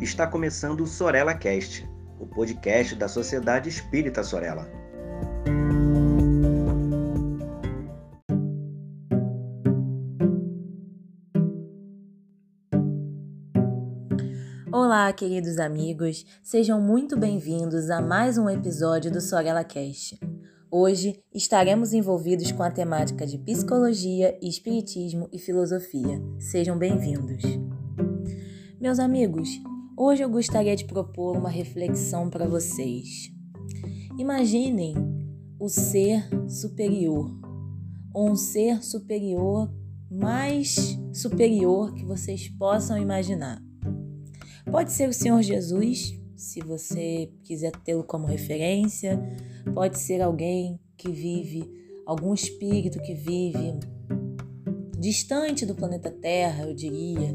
está começando o Sorella Cast, o podcast da Sociedade Espírita Sorella. Olá, queridos amigos, sejam muito bem-vindos a mais um episódio do Sorella Cast. Hoje estaremos envolvidos com a temática de psicologia, espiritismo e filosofia. Sejam bem-vindos. Meus amigos, hoje eu gostaria de propor uma reflexão para vocês. Imaginem o ser superior, ou um ser superior mais superior que vocês possam imaginar. Pode ser o Senhor Jesus, se você quiser tê-lo como referência, pode ser alguém que vive, algum espírito que vive distante do planeta Terra, eu diria,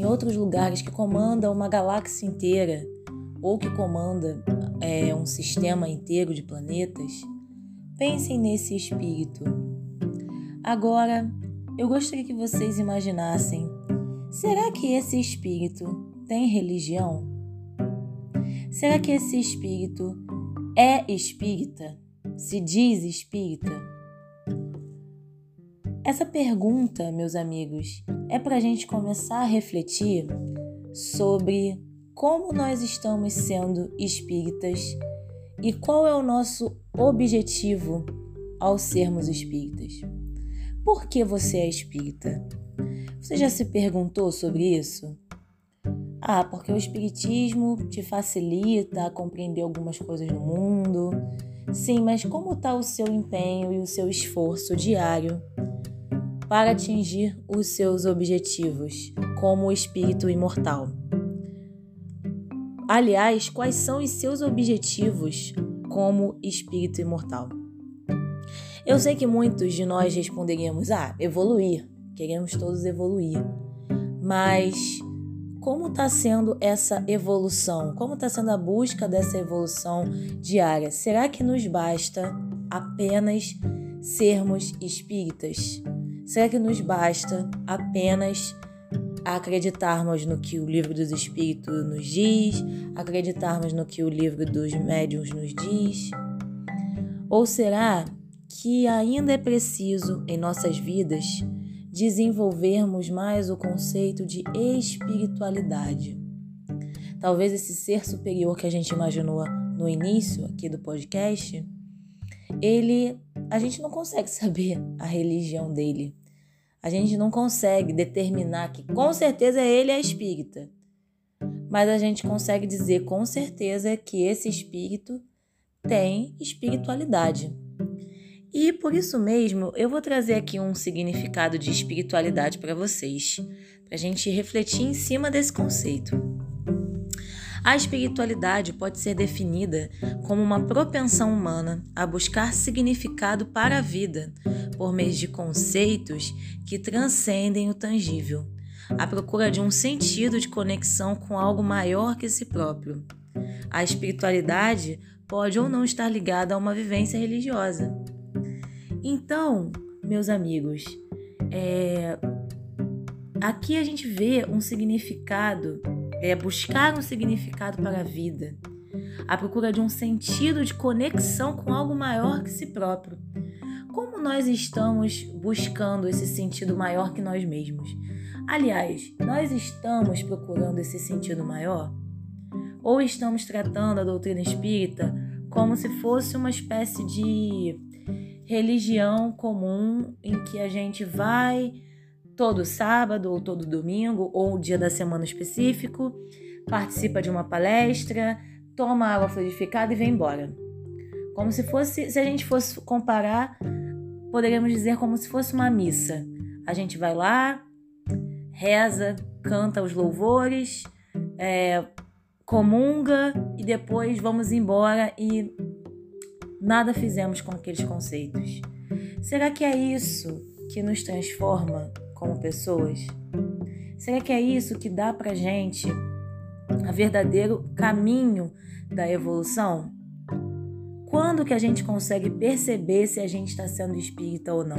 em outros lugares que comanda uma galáxia inteira ou que comanda é, um sistema inteiro de planetas, pensem nesse espírito. Agora, eu gostaria que vocês imaginassem: será que esse espírito tem religião? Será que esse espírito é espírita? Se diz espírita? Essa pergunta, meus amigos, é para a gente começar a refletir sobre como nós estamos sendo espíritas e qual é o nosso objetivo ao sermos espíritas. Por que você é espírita? Você já se perguntou sobre isso? Ah, porque o espiritismo te facilita a compreender algumas coisas no mundo. Sim, mas como está o seu empenho e o seu esforço diário para atingir os seus objetivos como espírito imortal. Aliás, quais são os seus objetivos como espírito imortal? Eu sei que muitos de nós responderíamos: ah, evoluir, queremos todos evoluir. Mas como está sendo essa evolução? Como está sendo a busca dessa evolução diária? Será que nos basta apenas sermos espíritas? Será que nos basta apenas acreditarmos no que o livro dos Espíritos nos diz, acreditarmos no que o livro dos médiuns nos diz? Ou será que ainda é preciso em nossas vidas desenvolvermos mais o conceito de espiritualidade? Talvez esse ser superior que a gente imaginou no início aqui do podcast, ele a gente não consegue saber a religião dele a gente não consegue determinar que com certeza ele é espírita. Mas a gente consegue dizer com certeza que esse espírito tem espiritualidade. E por isso mesmo, eu vou trazer aqui um significado de espiritualidade para vocês, para a gente refletir em cima desse conceito. A espiritualidade pode ser definida como uma propensão humana a buscar significado para a vida por meio de conceitos que transcendem o tangível, à procura de um sentido de conexão com algo maior que si próprio. A espiritualidade pode ou não estar ligada a uma vivência religiosa. Então, meus amigos, é... aqui a gente vê um significado é buscar um significado para a vida, a procura de um sentido de conexão com algo maior que si próprio. Como nós estamos buscando esse sentido maior que nós mesmos? Aliás, nós estamos procurando esse sentido maior? Ou estamos tratando a doutrina espírita como se fosse uma espécie de religião comum em que a gente vai todo sábado ou todo domingo ou dia da semana específico, participa de uma palestra, toma água fluidificada e vem embora. Como se fosse, se a gente fosse comparar, poderíamos dizer como se fosse uma missa. A gente vai lá, reza, canta os louvores, é, comunga e depois vamos embora e nada fizemos com aqueles conceitos. Será que é isso que nos transforma como pessoas? Será que é isso que dá pra gente a verdadeiro caminho da evolução? Quando que a gente consegue perceber se a gente está sendo espírita ou não?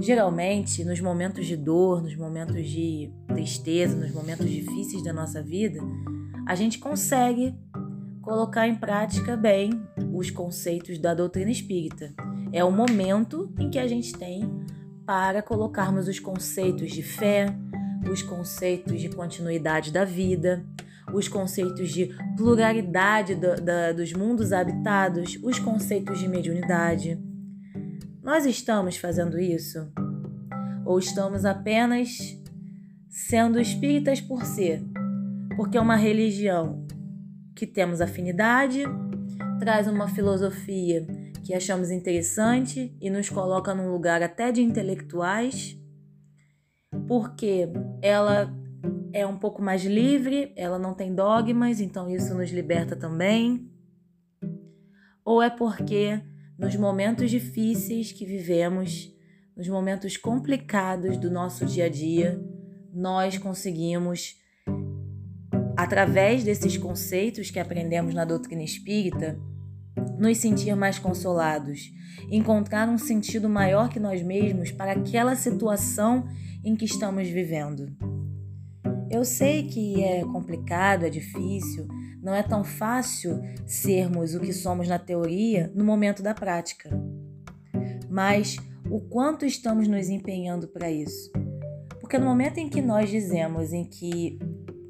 Geralmente, nos momentos de dor, nos momentos de tristeza, nos momentos difíceis da nossa vida, a gente consegue colocar em prática bem os conceitos da doutrina espírita. É o momento em que a gente tem para colocarmos os conceitos de fé, os conceitos de continuidade da vida, os conceitos de pluralidade do, da, dos mundos habitados, os conceitos de mediunidade. Nós estamos fazendo isso? Ou estamos apenas sendo espíritas por ser? Porque é uma religião que temos afinidade, traz uma filosofia que achamos interessante e nos coloca num lugar até de intelectuais, porque ela é um pouco mais livre, ela não tem dogmas, então isso nos liberta também. Ou é porque nos momentos difíceis que vivemos, nos momentos complicados do nosso dia a dia, nós conseguimos através desses conceitos que aprendemos na doutrina espírita, nos sentir mais consolados, encontrar um sentido maior que nós mesmos para aquela situação em que estamos vivendo. Eu sei que é complicado, é difícil, não é tão fácil sermos o que somos na teoria no momento da prática. Mas o quanto estamos nos empenhando para isso? Porque no momento em que nós dizemos em que,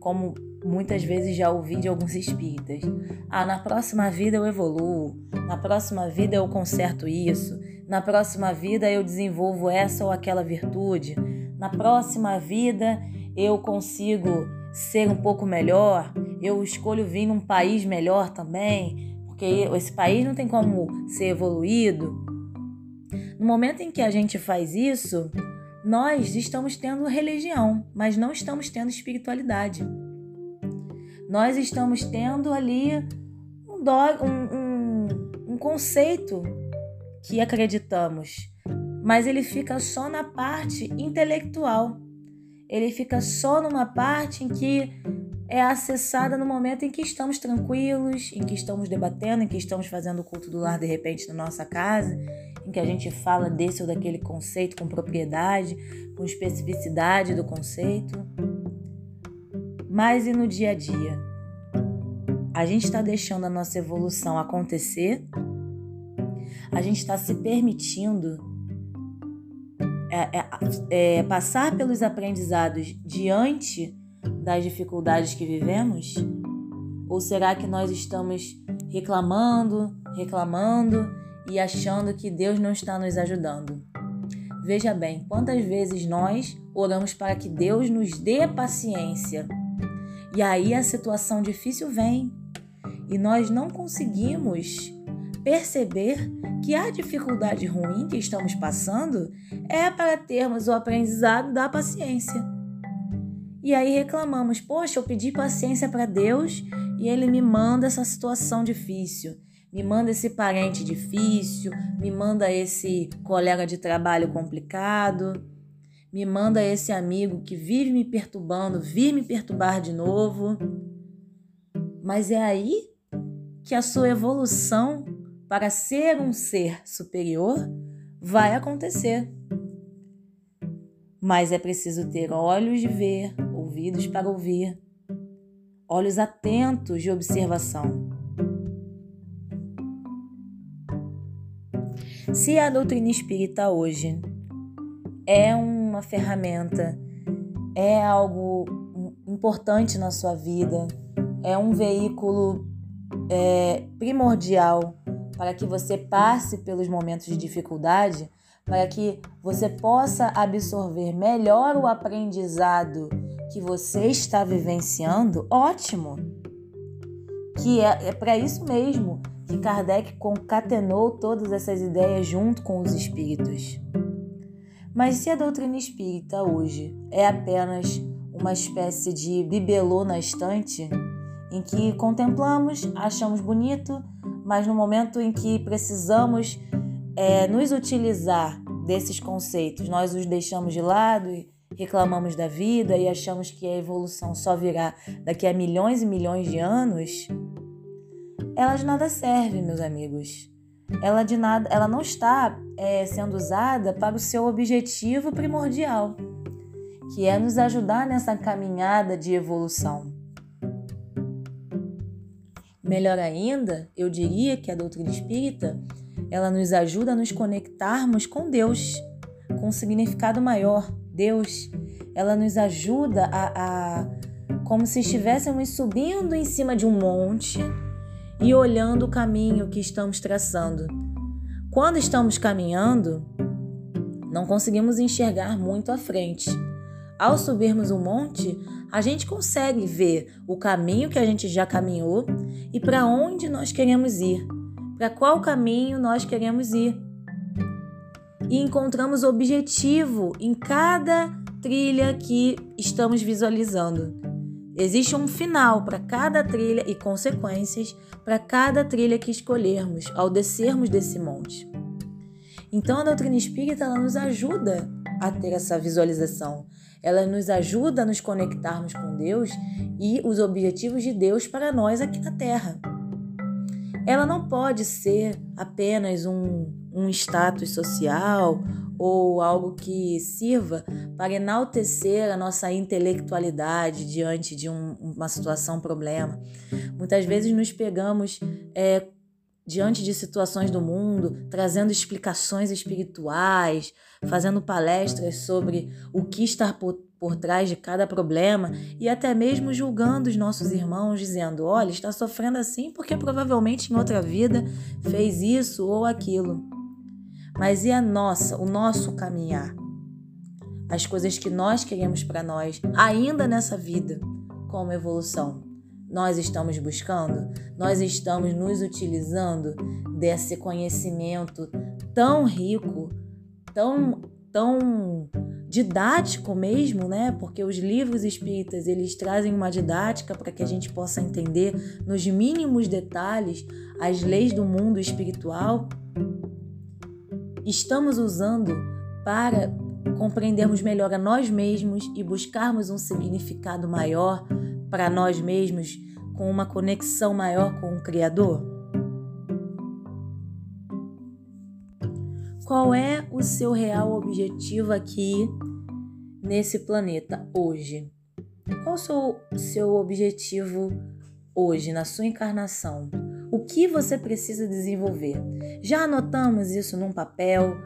como muitas vezes já ouvi de alguns espíritas. Ah, na próxima vida eu evoluo, na próxima vida eu conserto isso, na próxima vida eu desenvolvo essa ou aquela virtude, na próxima vida eu consigo ser um pouco melhor, eu escolho vir num país melhor também, porque esse país não tem como ser evoluído. No momento em que a gente faz isso, nós estamos tendo religião, mas não estamos tendo espiritualidade nós estamos tendo ali um, do, um, um, um conceito que acreditamos, mas ele fica só na parte intelectual. Ele fica só numa parte em que é acessada no momento em que estamos tranquilos, em que estamos debatendo, em que estamos fazendo o culto do lar de repente na nossa casa, em que a gente fala desse ou daquele conceito com propriedade, com especificidade do conceito mas e no dia a dia? A gente está deixando a nossa evolução acontecer? A gente está se permitindo é, é, é, passar pelos aprendizados diante das dificuldades que vivemos? Ou será que nós estamos reclamando, reclamando e achando que Deus não está nos ajudando? Veja bem, quantas vezes nós oramos para que Deus nos dê paciência e aí a situação difícil vem. E nós não conseguimos perceber que a dificuldade ruim que estamos passando é para termos o aprendizado da paciência. E aí reclamamos: poxa, eu pedi paciência para Deus e Ele me manda essa situação difícil, me manda esse parente difícil, me manda esse colega de trabalho complicado me manda esse amigo que vive me perturbando, vir me perturbar de novo. Mas é aí que a sua evolução para ser um ser superior vai acontecer. Mas é preciso ter olhos de ver, ouvidos para ouvir, olhos atentos de observação. Se a doutrina espírita hoje é um uma ferramenta, é algo importante na sua vida, é um veículo é, primordial para que você passe pelos momentos de dificuldade, para que você possa absorver melhor o aprendizado que você está vivenciando, ótimo! Que é, é para isso mesmo que Kardec concatenou todas essas ideias junto com os espíritos. Mas se a doutrina espírita hoje? É apenas uma espécie de bibelô na estante, em que contemplamos, achamos bonito, mas no momento em que precisamos é, nos utilizar desses conceitos, nós os deixamos de lado e reclamamos da vida e achamos que a evolução só virá daqui a milhões e milhões de anos, elas nada servem, meus amigos. Ela de nada, ela não está é, sendo usada para o seu objetivo primordial, que é nos ajudar nessa caminhada de evolução. Melhor ainda, eu diria que a doutrina espírita ela nos ajuda a nos conectarmos com Deus, com um significado maior, Deus. Ela nos ajuda a, a como se estivéssemos subindo em cima de um monte e olhando o caminho que estamos traçando. Quando estamos caminhando, não conseguimos enxergar muito à frente. Ao subirmos um monte, a gente consegue ver o caminho que a gente já caminhou e para onde nós queremos ir, para qual caminho nós queremos ir. E encontramos objetivo em cada trilha que estamos visualizando. Existe um final para cada trilha e consequências para cada trilha que escolhermos ao descermos desse monte. Então a doutrina espírita ela nos ajuda a ter essa visualização. Ela nos ajuda a nos conectarmos com Deus e os objetivos de Deus para nós aqui na Terra. Ela não pode ser apenas um, um status social ou algo que sirva para enaltecer a nossa intelectualidade diante de um, uma situação, problema. Muitas vezes nos pegamos é, diante de situações do mundo, trazendo explicações espirituais, fazendo palestras sobre o que está por, por trás de cada problema e até mesmo julgando os nossos irmãos, dizendo: olha, está sofrendo assim porque provavelmente em outra vida fez isso ou aquilo. Mas e a nossa, o nosso caminhar? As coisas que nós queremos para nós, ainda nessa vida, como evolução. Nós estamos buscando, nós estamos nos utilizando desse conhecimento tão rico, tão tão didático mesmo, né? Porque os livros espíritas, eles trazem uma didática para que a gente possa entender nos mínimos detalhes as leis do mundo espiritual estamos usando para compreendermos melhor a nós mesmos e buscarmos um significado maior para nós mesmos, com uma conexão maior com o Criador? Qual é o seu real objetivo aqui nesse planeta hoje? Qual o seu, objetivo hoje, na sua encarnação? O que você precisa desenvolver? Já anotamos isso num papel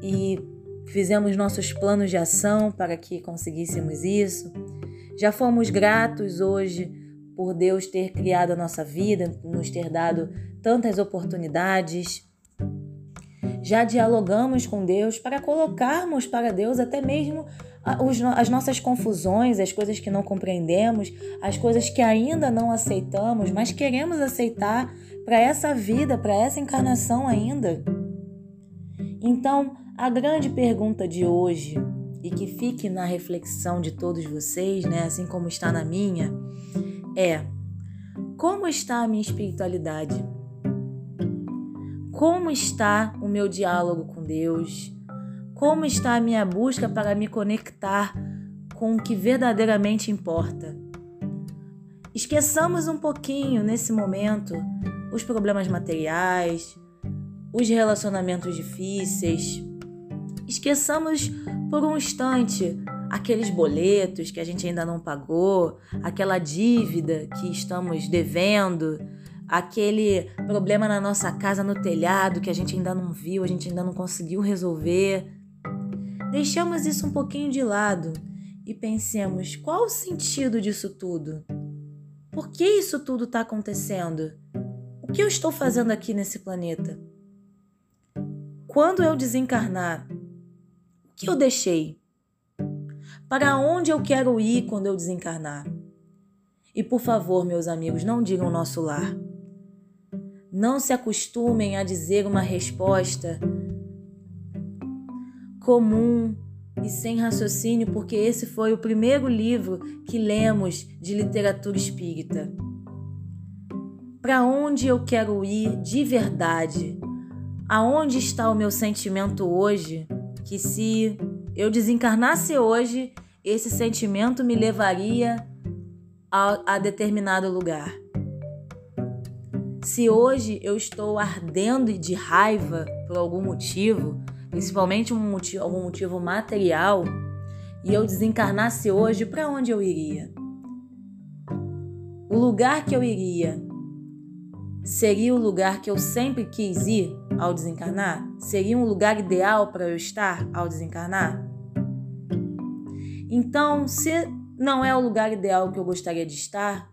e fizemos nossos planos de ação para que conseguíssemos isso? Já fomos gratos hoje por Deus ter criado a nossa vida, nos ter dado tantas oportunidades? Já dialogamos com Deus para colocarmos para Deus até mesmo as nossas confusões, as coisas que não compreendemos, as coisas que ainda não aceitamos, mas queremos aceitar para essa vida, para essa encarnação ainda. Então, a grande pergunta de hoje, e que fique na reflexão de todos vocês, né, assim como está na minha, é: como está a minha espiritualidade? Como está o meu diálogo com Deus? Como está a minha busca para me conectar com o que verdadeiramente importa? Esqueçamos um pouquinho nesse momento os problemas materiais, os relacionamentos difíceis. Esqueçamos por um instante aqueles boletos que a gente ainda não pagou, aquela dívida que estamos devendo, aquele problema na nossa casa no telhado que a gente ainda não viu, a gente ainda não conseguiu resolver. Deixamos isso um pouquinho de lado e pensemos qual o sentido disso tudo? Por que isso tudo está acontecendo? O que eu estou fazendo aqui nesse planeta? Quando eu desencarnar, o que eu deixei? Para onde eu quero ir quando eu desencarnar? E por favor, meus amigos, não digam nosso lar. Não se acostumem a dizer uma resposta comum e sem raciocínio, porque esse foi o primeiro livro que lemos de literatura espírita para onde eu quero ir de verdade. Aonde está o meu sentimento hoje? Que se eu desencarnasse hoje, esse sentimento me levaria a, a determinado lugar. Se hoje eu estou ardendo de raiva por algum motivo, principalmente um motivo, algum motivo material, e eu desencarnasse hoje, para onde eu iria? O lugar que eu iria seria o lugar que eu sempre quis ir ao desencarnar? Seria um lugar ideal para eu estar ao desencarnar? Então, se não é o lugar ideal que eu gostaria de estar,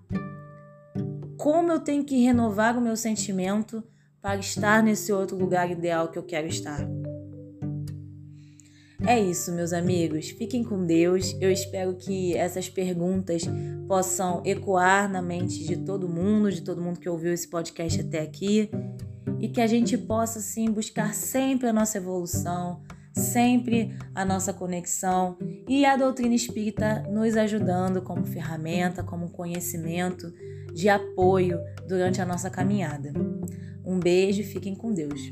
como eu tenho que renovar o meu sentimento para estar nesse outro lugar ideal que eu quero estar? É isso, meus amigos. Fiquem com Deus. Eu espero que essas perguntas possam ecoar na mente de todo mundo, de todo mundo que ouviu esse podcast até aqui, e que a gente possa sim buscar sempre a nossa evolução, sempre a nossa conexão e a doutrina espírita nos ajudando como ferramenta, como conhecimento de apoio durante a nossa caminhada. Um beijo e fiquem com Deus.